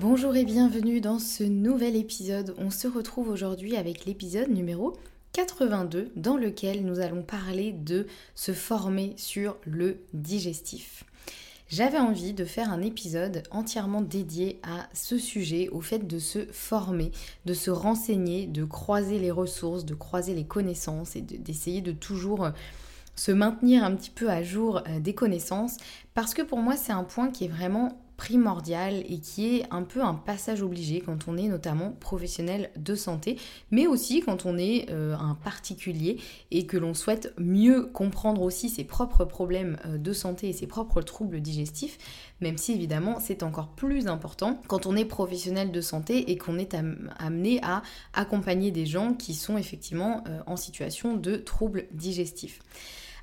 Bonjour et bienvenue dans ce nouvel épisode. On se retrouve aujourd'hui avec l'épisode numéro 82 dans lequel nous allons parler de se former sur le digestif. J'avais envie de faire un épisode entièrement dédié à ce sujet, au fait de se former, de se renseigner, de croiser les ressources, de croiser les connaissances et d'essayer de, toujours se maintenir un petit peu à jour euh, des connaissances parce que pour moi c'est un point qui est vraiment primordial et qui est un peu un passage obligé quand on est notamment professionnel de santé, mais aussi quand on est euh, un particulier et que l'on souhaite mieux comprendre aussi ses propres problèmes euh, de santé et ses propres troubles digestifs, même si évidemment c'est encore plus important quand on est professionnel de santé et qu'on est amené à accompagner des gens qui sont effectivement euh, en situation de troubles digestifs.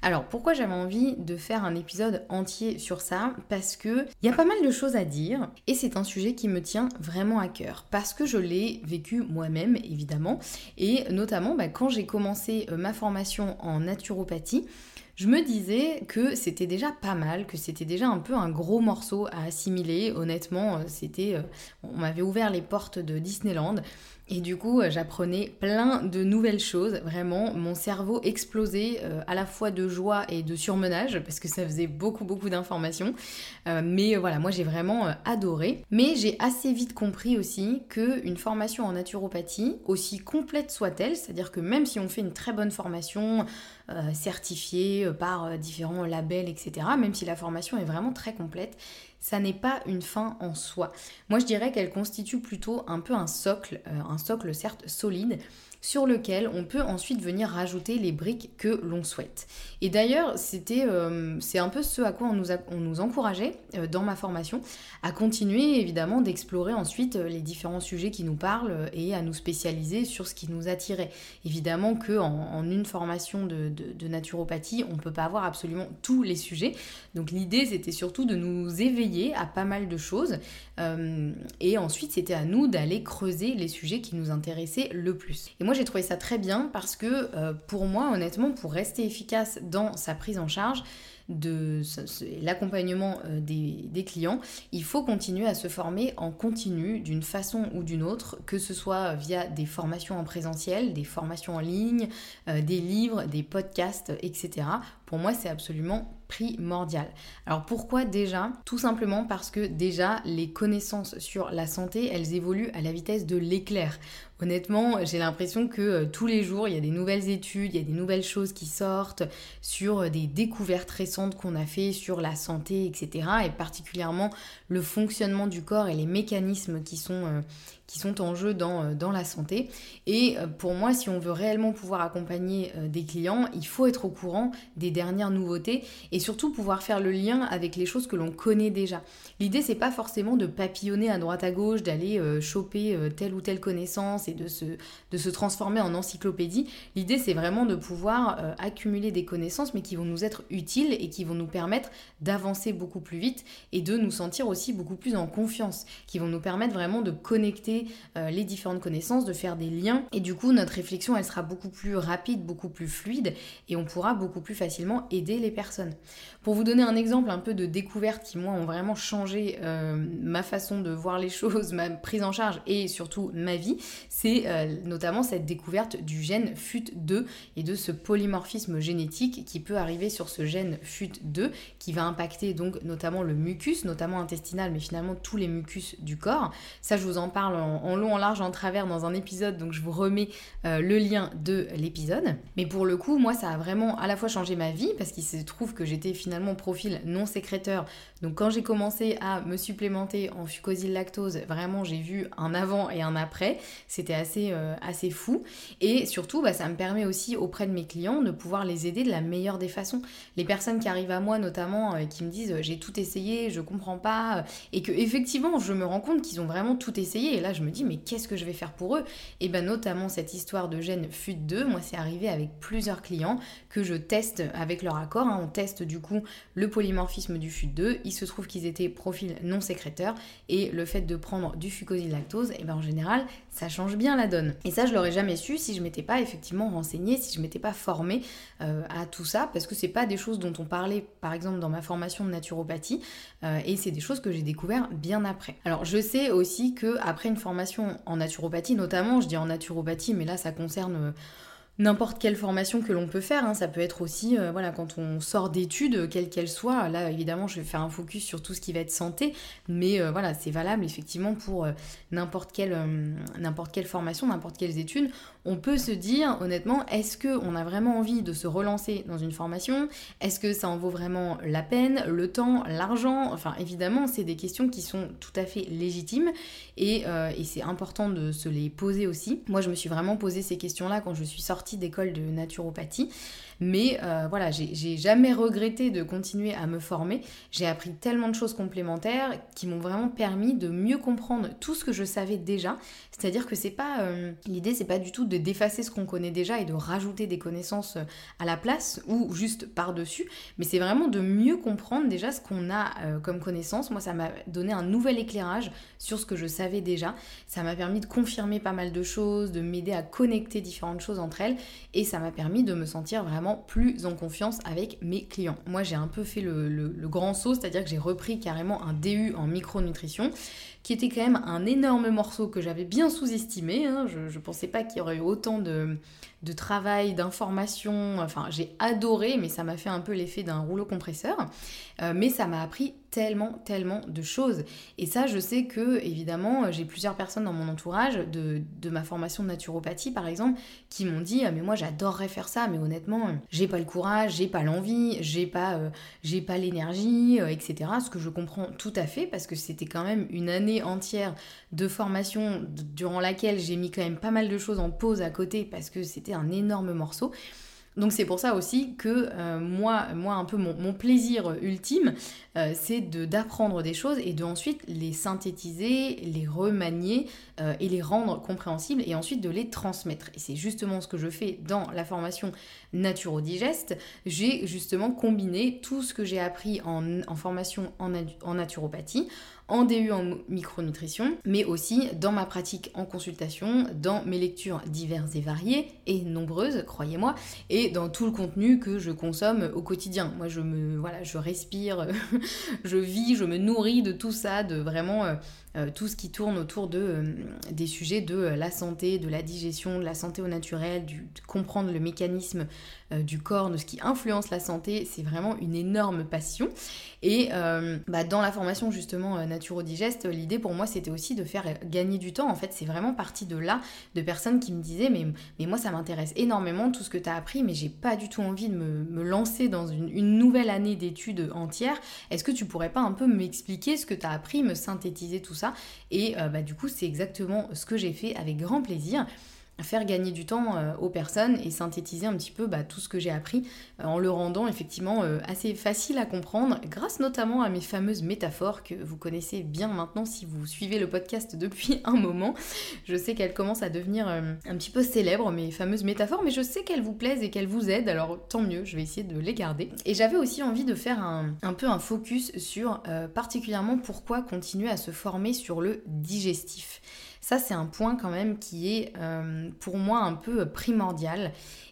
Alors pourquoi j'avais envie de faire un épisode entier sur ça? Parce que il y a pas mal de choses à dire et c'est un sujet qui me tient vraiment à cœur. Parce que je l'ai vécu moi-même évidemment et notamment bah, quand j'ai commencé euh, ma formation en naturopathie je me disais que c'était déjà pas mal, que c'était déjà un peu un gros morceau à assimiler. Honnêtement, euh, c'était, euh, on m'avait ouvert les portes de Disneyland et du coup, euh, j'apprenais plein de nouvelles choses. Vraiment, mon cerveau explosait à la fois de joie et de surmenage parce que ça faisait beaucoup, beaucoup d'informations. Mais voilà, moi j'ai vraiment adoré. Mais j'ai assez vite compris aussi qu'une formation en naturopathie, aussi complète soit-elle, c'est-à-dire que même si on fait une très bonne formation, certifiée par différents labels, etc., même si la formation est vraiment très complète, ça n'est pas une fin en soi. Moi, je dirais qu'elle constitue plutôt un peu un socle, euh, un socle certes solide, sur lequel on peut ensuite venir rajouter les briques que l'on souhaite. Et d'ailleurs, c'était, euh, c'est un peu ce à quoi on nous, encourageait euh, dans ma formation, à continuer évidemment d'explorer ensuite euh, les différents sujets qui nous parlent et à nous spécialiser sur ce qui nous attirait. Évidemment que en, une formation de, naturopathie, on ne peut pas avoir absolument tous les sujets. Donc l'idée, c'était surtout de nous éveiller à pas mal de choses. et ensuite, c'était à nous d'aller creuser les sujets qui nous intéressaient le plus. Moi j'ai trouvé ça très bien parce que euh, pour moi honnêtement pour rester efficace dans sa prise en charge de l'accompagnement euh, des, clients, il faut continuer à se former en continu d'une façon ou d'une autre, que ce soit via des formations en présentiel, des formations en ligne, euh, des livres, des podcasts, etc. Pour moi, c'est absolument primordial. Alors pourquoi déjà? Tout simplement parce que déjà les connaissances sur la santé, elles évoluent à la vitesse de l'éclair. Honnêtement, j'ai l'impression que euh, tous les jours, il y a des nouvelles études, il y a des nouvelles choses qui sortent sur des découvertes récentes qu'on a fait sur la santé, etc. Et particulièrement le fonctionnement du corps et les mécanismes qui sont, euh, qui sont en jeu dans, dans la santé. Et pour moi, si on veut réellement pouvoir accompagner des clients, il faut être au courant des dernières nouveautés et surtout pouvoir faire le lien avec les choses que l'on connaît déjà. L'idée, c'est pas forcément de papillonner à droite à gauche, d'aller choper telle ou telle connaissance et de se, de se transformer en encyclopédie. L'idée, c'est vraiment de pouvoir accumuler des connaissances, mais qui vont nous être utiles et qui vont nous permettre d'avancer beaucoup plus vite et de nous sentir aussi beaucoup plus en confiance, qui vont nous permettre vraiment de connecter euh, les différentes connaissances, de faire des liens et du coup notre réflexion elle sera beaucoup plus rapide, beaucoup plus fluide et on pourra beaucoup plus facilement aider les personnes. Pour vous donner un exemple un peu de découvertes qui moi ont vraiment changé euh, ma façon de voir les choses, ma prise en charge et surtout ma vie, c'est euh, notamment cette découverte du gène FUT2 et de ce polymorphisme génétique qui peut arriver sur ce gène FUT2 qui va impacter donc notamment le mucus, notamment intestinal, mais finalement tous les mucus du corps. Ça, je vous en parle en, long, en large, en travers dans un épisode, donc je vous remets euh, le lien de l'épisode. Mais pour le coup, moi, ça a vraiment à la fois changé ma vie parce qu'il se trouve que j'étais finalement profil non sécréteur. Donc quand j'ai commencé à me supplémenter en fucosyl lactose, vraiment j'ai vu un avant et un après. C'était assez, euh, assez fou. Et surtout, bah, ça me permet aussi auprès de mes clients de pouvoir les aider de la meilleure des façons. Les personnes qui arrivent à moi notamment euh, qui me disent j'ai tout essayé, je comprends pas, et que effectivement je me rends compte qu'ils ont vraiment tout essayé. Et là je me dis mais qu'est-ce que je vais faire pour eux? Et bien notamment cette histoire de gène FUT2, moi c'est arrivé avec plusieurs clients que je teste avec leur accord. Hein. On teste du coup le polymorphisme du FUT2. Il se trouve qu'ils étaient profil non sécréteur et le fait de prendre du fucosyl-lactose, et ben en général ça change bien la donne. Et ça je l'aurais jamais su si je m'étais pas effectivement renseignée, si je m'étais pas formée euh, à tout ça, parce que c'est pas des choses dont on parlait par exemple dans ma formation de naturopathie, euh, et c'est des choses que j'ai découvert bien après. Alors je sais aussi que après une formation en naturopathie, notamment, je dis en naturopathie, mais là ça concerne euh, n'importe quelle formation que l'on peut faire. Hein. Ça peut être aussi, euh, voilà, quand on sort d'études, quelles qu'elles soient. Là, évidemment, je vais faire un focus sur tout ce qui va être santé, mais voilà, c'est valable effectivement pour n'importe quelle, n'importe quelle formation, n'importe quelles études on peut se dire honnêtement, est-ce qu'on a vraiment envie de se relancer dans une formation? Est-ce que ça en vaut vraiment la peine, le temps, l'argent? Enfin évidemment, c'est des questions qui sont tout à fait légitimes et, euh, et c'est important de se les poser aussi. Moi, je me suis vraiment posé ces questions-là quand je suis sortie d'école de naturopathie. Mais euh, voilà, j'ai jamais regretté de continuer à me former. J'ai appris tellement de choses complémentaires qui m'ont vraiment permis de mieux comprendre tout ce que je savais déjà. C'est-à-dire que c'est pas euh, l'idée, c'est pas du tout de d'effacer ce qu'on connaît déjà et de rajouter des connaissances euh, à la place ou juste par-dessus, mais c'est vraiment de mieux comprendre déjà ce qu'on a comme connaissance. Moi, ça m'a donné un nouvel éclairage sur ce que je savais déjà. Ça m'a permis de confirmer pas mal de choses, de m'aider à connecter différentes choses entre elles et ça m'a permis de me sentir vraiment plus en confiance avec mes clients. Moi, j'ai un peu fait le, grand saut, c'est-à-dire que j'ai repris carrément un DU en micronutrition qui était quand même un énorme morceau que j'avais bien sous-estimé. Hein. Je ne pensais pas qu'il y aurait eu autant de, travail, d'information. Enfin, j'ai adoré, mais ça m'a fait un peu l'effet d'un rouleau compresseur. Euh, mais ça m'a appris tellement, tellement de choses. Et ça, je sais que, évidemment, j'ai plusieurs personnes dans mon entourage de, ma formation de naturopathie, par exemple, qui m'ont dit ah, Mais moi, j'adorerais faire ça, mais honnêtement, j'ai pas le courage, j'ai pas l'envie, j'ai pas, euh, pas l'énergie, euh, etc. Ce que je comprends tout à fait, parce que c'était quand même une année entière de formation durant laquelle j'ai mis quand même pas mal de choses en pause à côté, parce que c'était un énorme morceau. Donc c'est pour ça aussi que euh, moi, moi, un peu mon, plaisir ultime, euh, c'est d'apprendre des choses et de ensuite les synthétiser, les remanier euh, et les rendre compréhensibles et ensuite de les transmettre. Et c'est justement ce que je fais dans la formation Naturodigest. J'ai justement combiné tout ce que j'ai appris en, formation en, en naturopathie en DU en micronutrition, mais aussi dans ma pratique en consultation, dans mes lectures diverses et variées et nombreuses, croyez-moi, et dans tout le contenu que je consomme au quotidien. Moi, je me voilà, je respire, je vis, je me nourris de tout ça, de vraiment euh, tout ce qui tourne autour de, euh, des sujets de la santé, de la digestion, de la santé au naturel, du, de comprendre le mécanisme du corps, de ce qui influence la santé, c'est vraiment une énorme passion. Et bah, dans la formation justement Naturodigest, l'idée pour moi c'était aussi de faire gagner du temps. En fait, c'est vraiment parti de là, de personnes qui me disaient mais, mais moi ça m'intéresse énormément tout ce que tu as appris, mais j'ai pas du tout envie de me, me lancer dans une, une nouvelle année d'études entière. Est-ce que tu pourrais pas un peu m'expliquer ce que tu as appris, me synthétiser tout ça? Et bah, du coup, c'est exactement ce que j'ai fait avec grand plaisir faire gagner du temps euh, aux personnes et synthétiser un petit peu bah, tout ce que j'ai appris euh, en le rendant effectivement euh, assez facile à comprendre grâce notamment à mes fameuses métaphores que vous connaissez bien maintenant si vous suivez le podcast depuis un moment. Je sais qu'elles commencent à devenir un petit peu célèbres mes fameuses métaphores mais je sais qu'elles vous plaisent et qu'elles vous aident alors tant mieux, je vais essayer de les garder. Et j'avais aussi envie de faire un, un peu un focus sur particulièrement pourquoi continuer à se former sur le digestif. Ça, c'est un point quand même qui est euh, pour moi un peu primordial.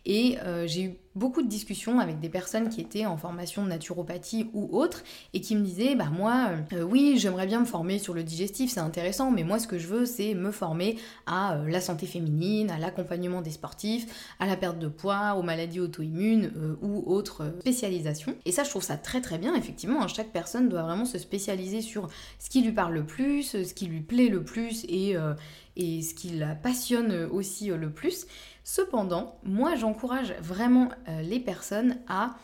Et euh, j'ai eu beaucoup de discussions avec des personnes qui étaient en formation de naturopathie ou autre et qui me disaient bah moi euh, oui j'aimerais bien me former sur le digestif c'est intéressant mais moi ce que je veux c'est me former à euh, la santé féminine à l'accompagnement des sportifs à la perte de poids aux maladies auto-immunes euh, ou autres spécialisations et ça je trouve ça très très bien effectivement hein. chaque personne doit vraiment se spécialiser sur ce qui lui parle le plus ce qui lui plaît le plus et ce qui la passionne aussi le plus. Cependant, moi j'encourage vraiment euh, les personnes à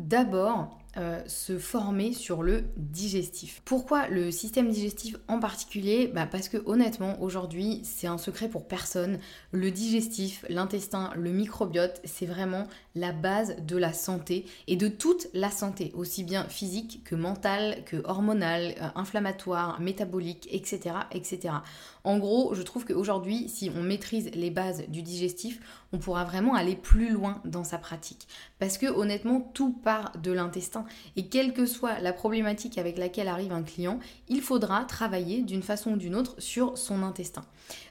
d'abord euh, se former sur le digestif. Pourquoi le système digestif en particulier? Bah Parce que honnêtement, aujourd'hui, c'est un secret pour personne. Le digestif, l'intestin, le microbiote, c'est vraiment la base de la santé et de toute la santé, aussi bien physique que mentale, que hormonale, euh, inflammatoire, métabolique, etc., etc. En gros, je trouve qu'aujourd'hui, si on maîtrise les bases du digestif, on pourra vraiment aller plus loin dans sa pratique. Parce que honnêtement, tout part de l'intestin. Et quelle que soit la problématique avec laquelle arrive un client, il faudra travailler d'une façon ou d'une autre sur son intestin.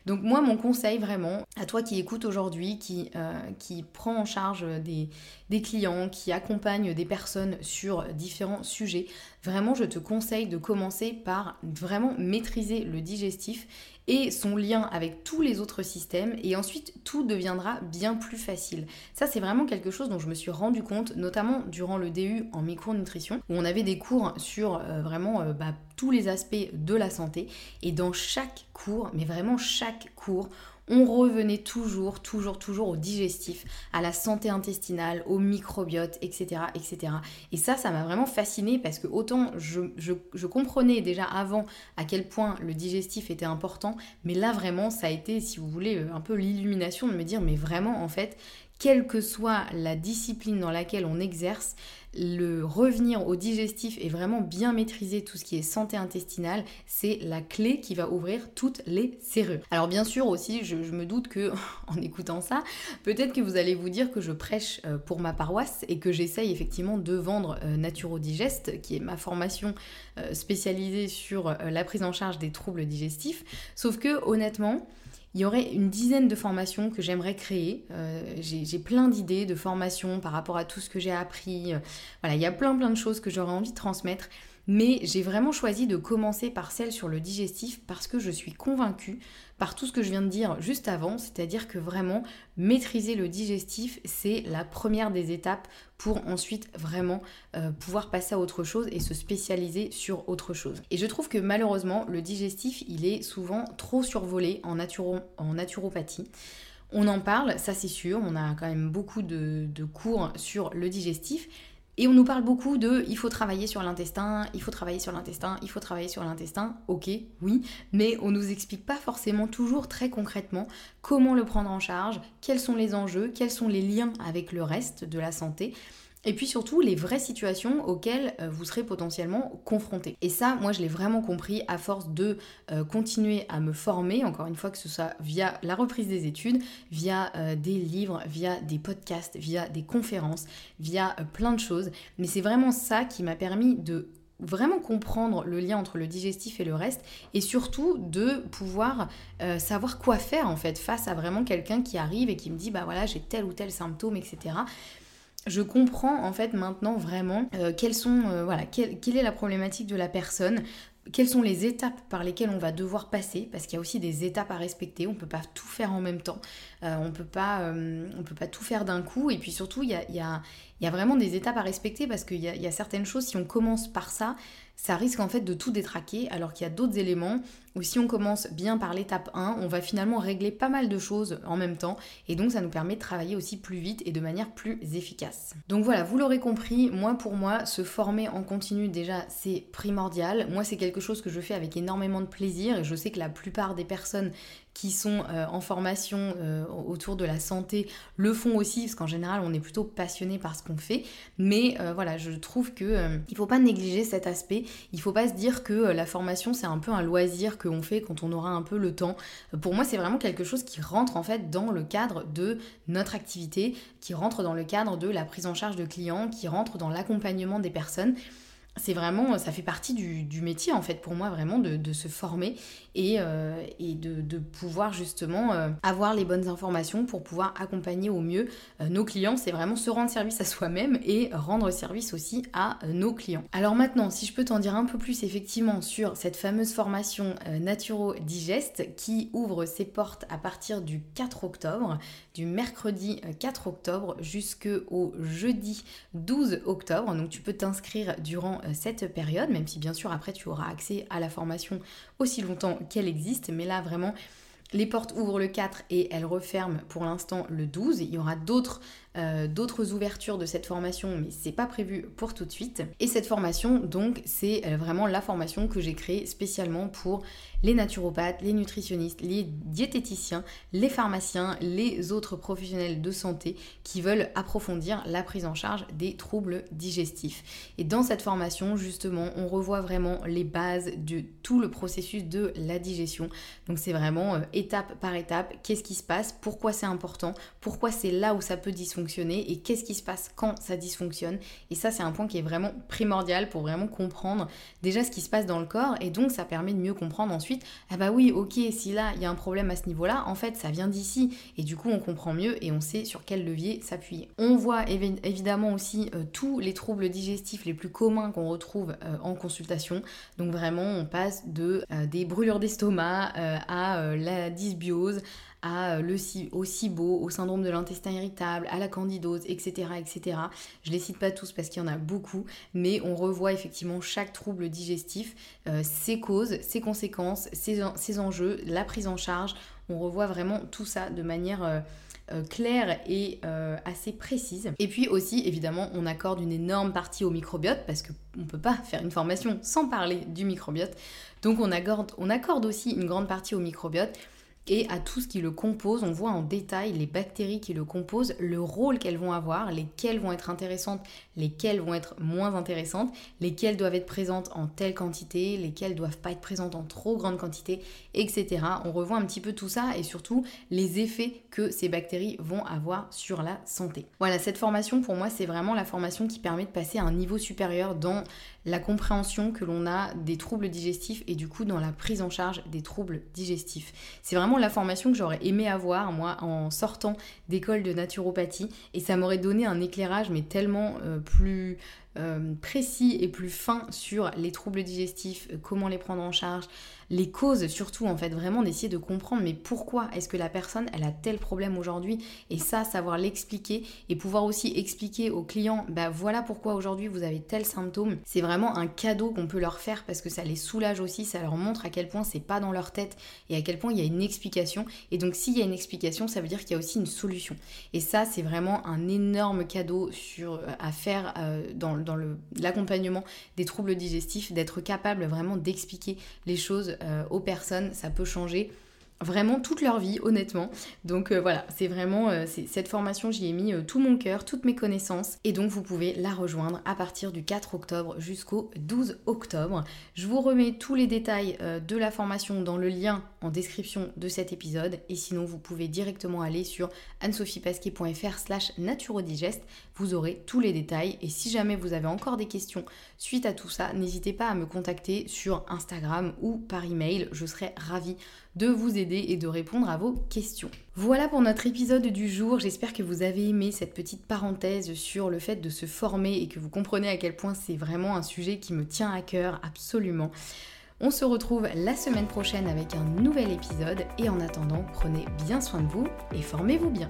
Donc moi, mon conseil vraiment, à toi qui écoutes aujourd'hui, qui, euh, qui prend en charge des, des clients, qui accompagne des personnes sur différents sujets, vraiment, je te conseille de commencer par vraiment maîtriser le digestif et son lien avec tous les autres systèmes et ensuite tout deviendra bien plus facile. Ça c'est vraiment quelque chose dont je me suis rendu compte notamment durant le DU en micronutrition où on avait des cours sur euh, vraiment euh, bah, tous les aspects de la santé et dans chaque cours, mais vraiment chaque cours, on revenait toujours, toujours, toujours au digestif, à la santé intestinale, au microbiote, etc. etc. Et ça, ça m'a vraiment fasciné parce que autant je, je, comprenais déjà avant à quel point le digestif était important, mais là vraiment, ça a été, si vous voulez, un peu l'illumination de me dire, mais vraiment, en fait, quelle que soit la discipline dans laquelle on exerce, le revenir au digestif et vraiment bien maîtriser tout ce qui est santé intestinale, c'est la clé qui va ouvrir toutes les serrures. Alors bien sûr aussi, je, me doute que en écoutant ça, peut-être que vous allez vous dire que je prêche euh, pour ma paroisse et que j'essaye effectivement de vendre euh, Naturodigest, qui est ma formation euh, spécialisée sur la prise en charge des troubles digestifs. Sauf que honnêtement, il y aurait une dizaine de formations que j'aimerais créer. Euh, j'ai plein d'idées de formations par rapport à tout ce que j'ai appris. Euh, il y a plein plein de choses que j'aurais envie de transmettre. Mais j'ai vraiment choisi de commencer par celle sur le digestif parce que je suis convaincue par tout ce que je viens de dire juste avant, c'est-à-dire que vraiment maîtriser le digestif, c'est la première des étapes pour ensuite vraiment euh, pouvoir passer à autre chose et se spécialiser sur autre chose. Et je trouve que malheureusement, le digestif, il est souvent trop survolé en, en naturopathie. On en parle, ça c'est sûr, on a quand même beaucoup de cours sur le digestif, et on nous parle beaucoup de il faut travailler sur l'intestin, il faut travailler sur l'intestin, il faut travailler sur l'intestin. Ok, oui, mais on nous explique pas forcément toujours très concrètement comment le prendre en charge, quels sont les enjeux, quels sont les liens avec le reste de la santé et puis surtout les vraies situations auxquelles euh, vous serez potentiellement confronté. Et ça, moi je l'ai vraiment compris à force de euh, continuer à me former, encore une fois que ce soit via la reprise des études, via euh, des livres, via des podcasts, via des conférences, via plein de choses. Mais c'est vraiment ça qui m'a permis de vraiment comprendre le lien entre le digestif et le reste et surtout de pouvoir savoir quoi faire en fait face à vraiment quelqu'un qui arrive et qui me dit bah voilà j'ai tel ou tel symptôme etc je comprends en fait maintenant vraiment euh, quelles sont, euh, voilà, quelle, est la problématique de la personne, quelles sont les étapes par lesquelles on va devoir passer, parce qu'il y a aussi des étapes à respecter, on ne peut pas tout faire en même temps, euh, on on peut pas tout faire d'un coup, et puis surtout il y a, y, a, y a, vraiment des étapes à respecter, parce qu'il y a, certaines choses, si on commence par ça, ça risque en fait de tout détraquer alors qu'il y a d'autres éléments où si on commence bien par l'étape 1, on va finalement régler pas mal de choses en même temps et donc ça nous permet de travailler aussi plus vite et de manière plus efficace. Donc voilà, vous l'aurez compris, moi pour moi, se former en continu déjà c'est primordial. Moi c'est quelque chose que je fais avec énormément de plaisir et je sais que la plupart des personnes qui sont euh, en formation euh, autour de la santé le font aussi, parce qu'en général on est plutôt passionné par ce qu'on fait. Mais euh, voilà, je trouve que il faut pas négliger cet aspect. Il faut pas se dire que la formation c'est un peu un loisir qu'on fait quand on aura un peu le temps. Pour moi c'est vraiment quelque chose qui rentre en fait dans le cadre de notre activité, qui rentre dans le cadre de la prise en charge de clients, qui rentre dans l'accompagnement des personnes c'est vraiment, ça fait partie du, métier en fait pour moi vraiment de, se former et, euh, de, pouvoir justement euh, avoir les bonnes informations pour pouvoir accompagner au mieux euh, nos clients. C'est vraiment se rendre service à soi-même et rendre service aussi à nos clients. Alors maintenant, si je peux t'en dire un peu plus effectivement sur cette fameuse formation Naturo Digest qui ouvre ses portes à partir du 4 octobre, du mercredi 4 octobre jusqu'au jeudi 12 octobre. Donc tu peux t'inscrire durant cette période, même si bien sûr après tu auras accès à la formation aussi longtemps qu'elle existe, mais là vraiment les portes ouvrent le 4 et elles referment pour l'instant le 12. Il y aura d'autres euh, d'autres ouvertures de cette formation, mais c'est pas prévu pour tout de suite. Et cette formation, donc, c'est euh, vraiment la formation que j'ai créée spécialement pour les naturopathes, les nutritionnistes, les diététiciens, les pharmaciens, les autres professionnels de santé qui veulent approfondir la prise en charge des troubles digestifs. Et dans cette formation, justement, on revoit vraiment les bases de tout le processus de la digestion. Donc c'est vraiment euh, étape par étape, qu'est-ce qui se passe, pourquoi c'est important, pourquoi c'est là où ça peut dysfonctionner et qu'est-ce qui se passe quand ça dysfonctionne. Et ça, c'est un point qui est vraiment primordial pour vraiment comprendre déjà ce qui se passe dans le corps et donc ça permet de mieux comprendre ensuite, ah bah oui, ok, si là il y a un problème à ce niveau-là, en fait ça vient d'ici et du coup on comprend mieux et on sait sur quel levier s'appuyer. On voit évidemment aussi euh, tous les troubles digestifs les plus communs qu'on retrouve euh, en consultation. Donc vraiment on passe de euh, des brûlures d'estomac à la dysbiose, à euh, le, au SIBO, au syndrome de l'intestin irritable, à la candidose, etc., etc. Je les cite pas tous parce qu'il y en a beaucoup, mais on revoit effectivement chaque trouble digestif, euh, ses causes, ses conséquences, ses, enjeux, la prise en charge. On revoit vraiment tout ça de manière... Euh, claire et assez précise. Et puis aussi, évidemment, on accorde une énorme partie au microbiote parce qu'on ne peut pas faire une formation sans parler du microbiote. Donc on accorde, on accorde aussi une grande partie au microbiote et à tout ce qui le compose. On voit en détail les bactéries qui le composent, le rôle qu'elles vont avoir, lesquelles vont être intéressantes, lesquelles vont être moins intéressantes, lesquelles doivent être présentes en telle quantité, lesquelles doivent pas être présentes en trop grande quantité, etc. On revoit un petit peu tout ça et surtout les effets que ces bactéries vont avoir sur la santé. Voilà, cette formation pour moi c'est vraiment la formation qui permet de passer à un niveau supérieur dans la compréhension que l'on a des troubles digestifs et du coup dans la prise en charge des troubles digestifs. C'est vraiment la formation que j'aurais aimé avoir moi en sortant d'école de naturopathie et ça m'aurait donné un éclairage mais tellement euh, plus euh, précis et plus fin sur les troubles digestifs, euh, comment les prendre en charge, les causes surtout en fait, vraiment d'essayer de comprendre mais pourquoi est-ce que la personne elle a tel problème aujourd'hui et ça savoir l'expliquer et pouvoir aussi expliquer aux clients bah voilà pourquoi aujourd'hui vous avez tel symptôme. C'est vraiment un cadeau qu'on peut leur faire parce que ça les soulage aussi, ça leur montre à quel point c'est pas dans leur tête et à quel point il y a une explication et donc s'il y a une explication ça veut dire qu'il y a aussi une solution. Et ça c'est vraiment un énorme cadeau sur, euh, à faire dans, dans l'accompagnement des troubles digestifs, d'être capable vraiment d'expliquer les choses euh, aux personnes, ça peut changer vraiment toute leur vie, honnêtement. Donc euh, voilà, c'est vraiment euh, cette formation, j'y ai mis tout mon cœur, toutes mes connaissances, et donc vous pouvez la rejoindre à partir du 4 octobre jusqu'au 12 octobre. Je vous remets tous les détails de la formation dans le lien en description de cet épisode, et sinon vous pouvez directement aller sur anne-sophiepasquier.fr slash naturodigest, vous aurez tous les détails, et si jamais vous avez encore des questions suite à tout ça, n'hésitez pas à me contacter sur Instagram ou par email, je serai ravie de vous aider et de répondre à vos questions. Voilà pour notre épisode du jour, j'espère que vous avez aimé cette petite parenthèse sur le fait de se former et que vous comprenez à quel point c'est vraiment un sujet qui me tient à cœur absolument. On se retrouve la semaine prochaine avec un nouvel épisode et en attendant, prenez bien soin de vous et formez-vous bien.